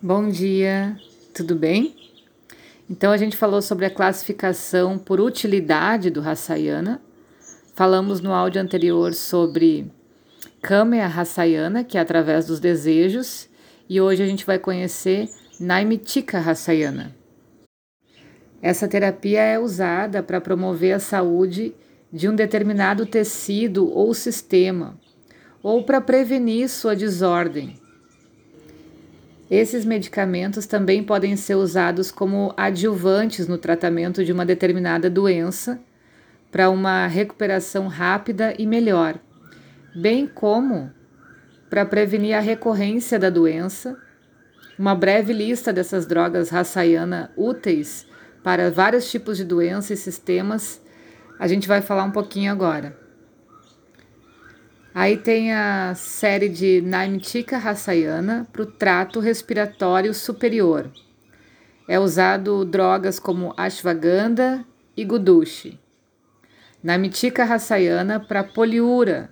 Bom dia, tudo bem? Então a gente falou sobre a classificação por utilidade do Rasayana. Falamos no áudio anterior sobre Kamya Rasayana, que é através dos desejos, e hoje a gente vai conhecer Naimitika Rasayana. Essa terapia é usada para promover a saúde de um determinado tecido ou sistema, ou para prevenir sua desordem esses medicamentos também podem ser usados como adjuvantes no tratamento de uma determinada doença para uma recuperação rápida e melhor, bem como para prevenir a recorrência da doença. Uma breve lista dessas drogas Rasayana úteis para vários tipos de doenças e sistemas a gente vai falar um pouquinho agora. Aí tem a série de Naimitika Rasayana para o trato respiratório superior. É usado drogas como ashwagandha e gudushi. Naimitika Rasayana para poliura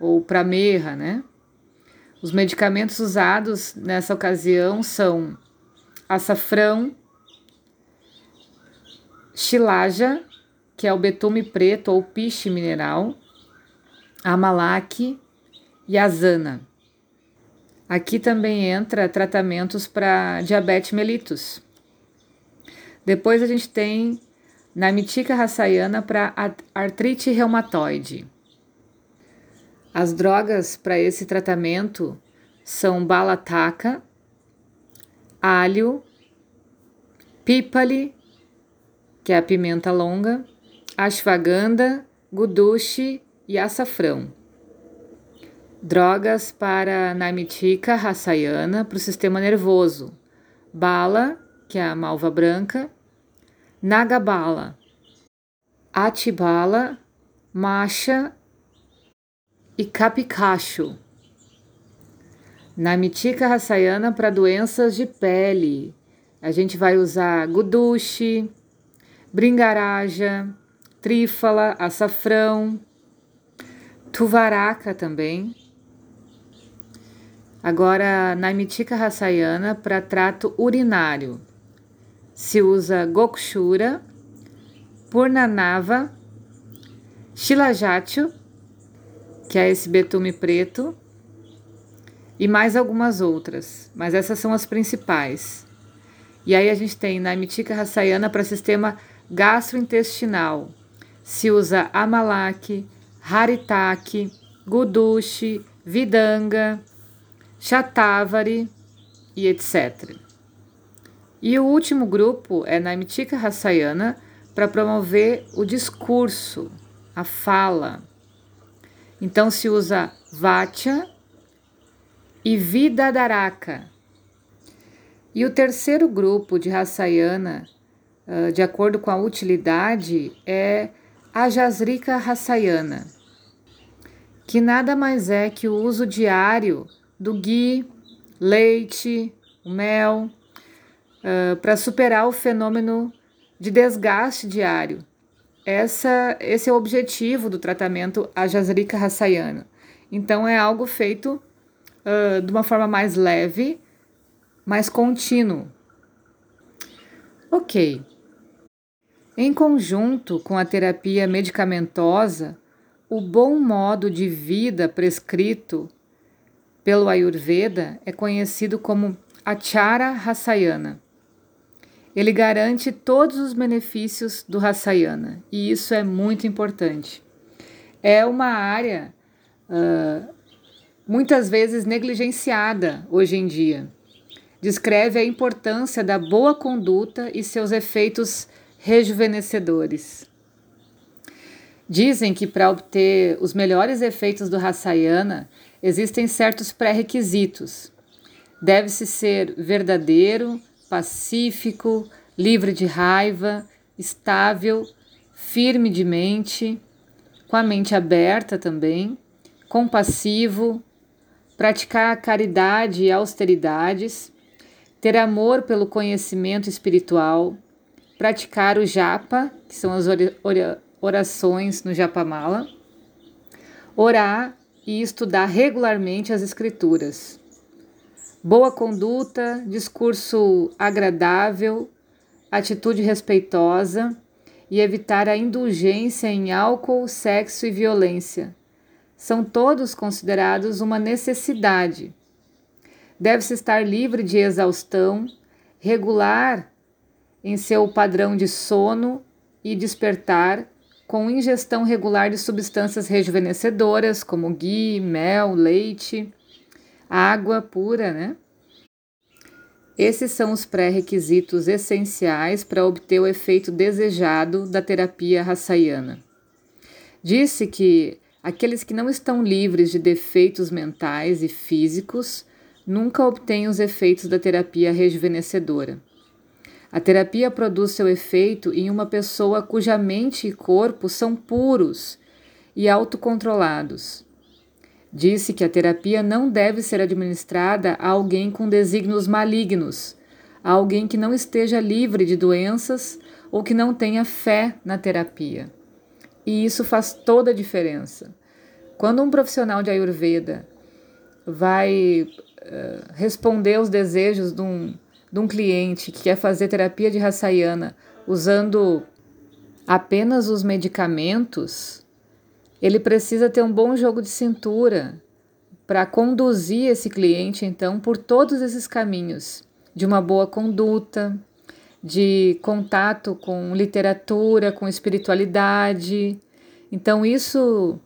ou para merra, né? Os medicamentos usados nessa ocasião são açafrão, xilaja, que é o betume preto ou piche mineral, Amalak e Azana. Aqui também entra tratamentos para diabetes mellitus. Depois a gente tem Namitica raçaiana para artrite reumatoide. As drogas para esse tratamento são balataka, alho, pípali, que é a pimenta longa, ashwagandha, gudushi e açafrão. Drogas para Namitika Rasayana para o sistema nervoso. Bala, que é a malva branca. Nagabala. Atibala, Macha e Capicacho. Namitika Rasayana para doenças de pele. A gente vai usar gudushi, bringaraja, trífala, açafrão, Tuvaraca também. Agora, Naimitika Rasayana para trato urinário. Se usa Gokshura, Purnanava, Shilajatyu, que é esse betume preto, e mais algumas outras, mas essas são as principais. E aí a gente tem Naimitika Rasayana para sistema gastrointestinal. Se usa Amalak, Haritaki, Gudushi, Vidanga, Chatavari e etc. E o último grupo é Naimitika Rasayana para promover o discurso, a fala. Então se usa Vatya e Vidadaraka. E o terceiro grupo de Rasayana, de acordo com a utilidade, é a Jasrika Rasayana que nada mais é que o uso diário do ghee, leite, mel, uh, para superar o fenômeno de desgaste diário. Essa, esse é o objetivo do tratamento Ajasrika Rasayana. Então, é algo feito uh, de uma forma mais leve, mais contínuo. Ok. Em conjunto com a terapia medicamentosa, o bom modo de vida prescrito pelo Ayurveda é conhecido como Achara Rasayana. Ele garante todos os benefícios do Rasayana e isso é muito importante. É uma área uh, muitas vezes negligenciada hoje em dia. Descreve a importância da boa conduta e seus efeitos rejuvenescedores. Dizem que para obter os melhores efeitos do Rasayana existem certos pré-requisitos. Deve-se ser verdadeiro, pacífico, livre de raiva, estável, firme de mente, com a mente aberta também, compassivo, praticar caridade e austeridades, ter amor pelo conhecimento espiritual, praticar o japa, que são as orações no Japamala, orar e estudar regularmente as Escrituras. boa conduta, discurso agradável, atitude respeitosa e evitar a indulgência em álcool, sexo e violência. São todos considerados uma necessidade. Deve-se estar livre de exaustão, regular em seu padrão de sono e despertar, com ingestão regular de substâncias rejuvenescedoras como ghee, mel, leite, água pura, né? Esses são os pré-requisitos essenciais para obter o efeito desejado da terapia rassayana. Disse que aqueles que não estão livres de defeitos mentais e físicos nunca obtêm os efeitos da terapia rejuvenescedora. A terapia produz seu efeito em uma pessoa cuja mente e corpo são puros e autocontrolados. Disse que a terapia não deve ser administrada a alguém com desígnios malignos, a alguém que não esteja livre de doenças ou que não tenha fé na terapia. E isso faz toda a diferença. Quando um profissional de Ayurveda vai uh, responder aos desejos de um, de um cliente que quer fazer terapia de Rassayana usando apenas os medicamentos, ele precisa ter um bom jogo de cintura para conduzir esse cliente, então, por todos esses caminhos de uma boa conduta, de contato com literatura, com espiritualidade. Então, isso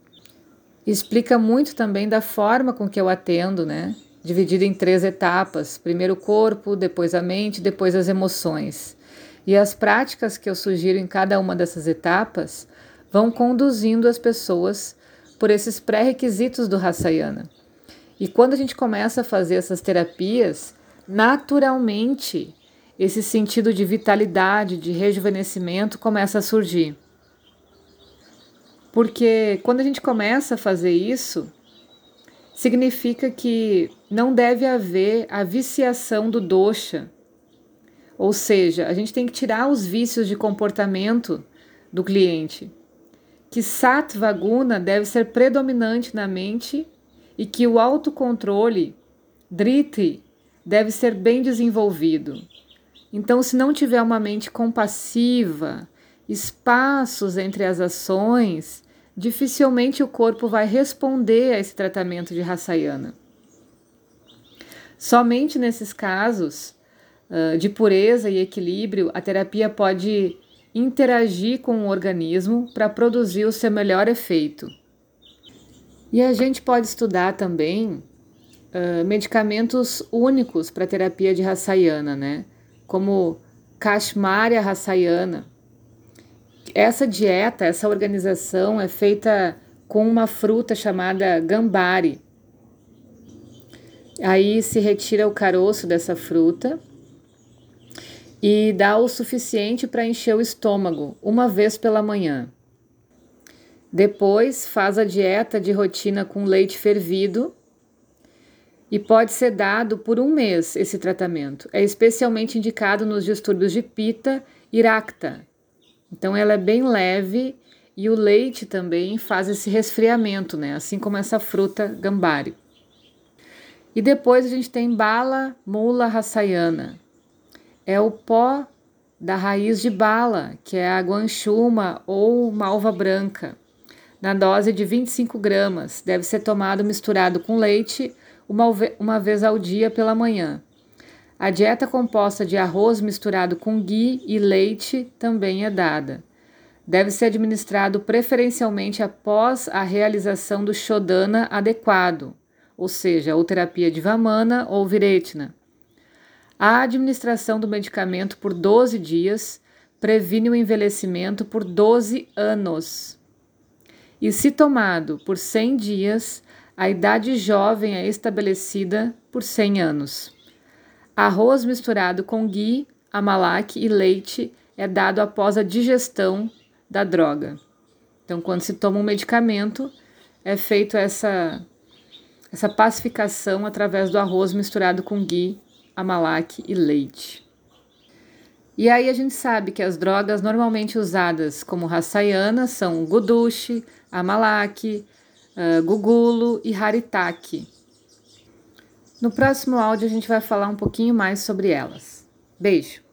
explica muito também da forma com que eu atendo, né? Dividido em três etapas: primeiro o corpo, depois a mente, depois as emoções. E as práticas que eu sugiro em cada uma dessas etapas vão conduzindo as pessoas por esses pré-requisitos do Rassayana. E quando a gente começa a fazer essas terapias, naturalmente esse sentido de vitalidade, de rejuvenescimento começa a surgir. Porque quando a gente começa a fazer isso, significa que não deve haver a viciação do dosha. Ou seja, a gente tem que tirar os vícios de comportamento do cliente que sattva guna deve ser predominante na mente e que o autocontrole, driti, deve ser bem desenvolvido. Então, se não tiver uma mente compassiva, espaços entre as ações, dificilmente o corpo vai responder a esse tratamento de Rassayana. Somente nesses casos uh, de pureza e equilíbrio, a terapia pode interagir com o organismo para produzir o seu melhor efeito. E a gente pode estudar também uh, medicamentos únicos para terapia de Rassayana, né? Como Kashmarya Rassayana. Essa dieta, essa organização é feita com uma fruta chamada gambari. Aí se retira o caroço dessa fruta e dá o suficiente para encher o estômago uma vez pela manhã. Depois faz a dieta de rotina com leite fervido e pode ser dado por um mês esse tratamento. É especialmente indicado nos distúrbios de pita e racta. Então ela é bem leve e o leite também faz esse resfriamento, né? Assim como essa fruta gambari. E depois a gente tem bala mula rassayana, é o pó da raiz de bala, que é a guanchuma ou malva branca, na dose de 25 gramas. Deve ser tomado misturado com leite uma, uma vez ao dia pela manhã. A dieta composta de arroz misturado com ghee e leite também é dada. Deve ser administrado preferencialmente após a realização do shodana adequado, ou seja, ou terapia de Vamana ou Viretna a administração do medicamento por 12 dias previne o envelhecimento por 12 anos. E se tomado por 100 dias, a idade jovem é estabelecida por 100 anos. Arroz misturado com ghee, amalak e leite é dado após a digestão da droga. Então, quando se toma um medicamento, é feito essa, essa pacificação através do arroz misturado com ghee amalak e leite. E aí a gente sabe que as drogas normalmente usadas como rassayana são gudushi, amalak, uh, gugulo e haritaki. No próximo áudio a gente vai falar um pouquinho mais sobre elas. Beijo!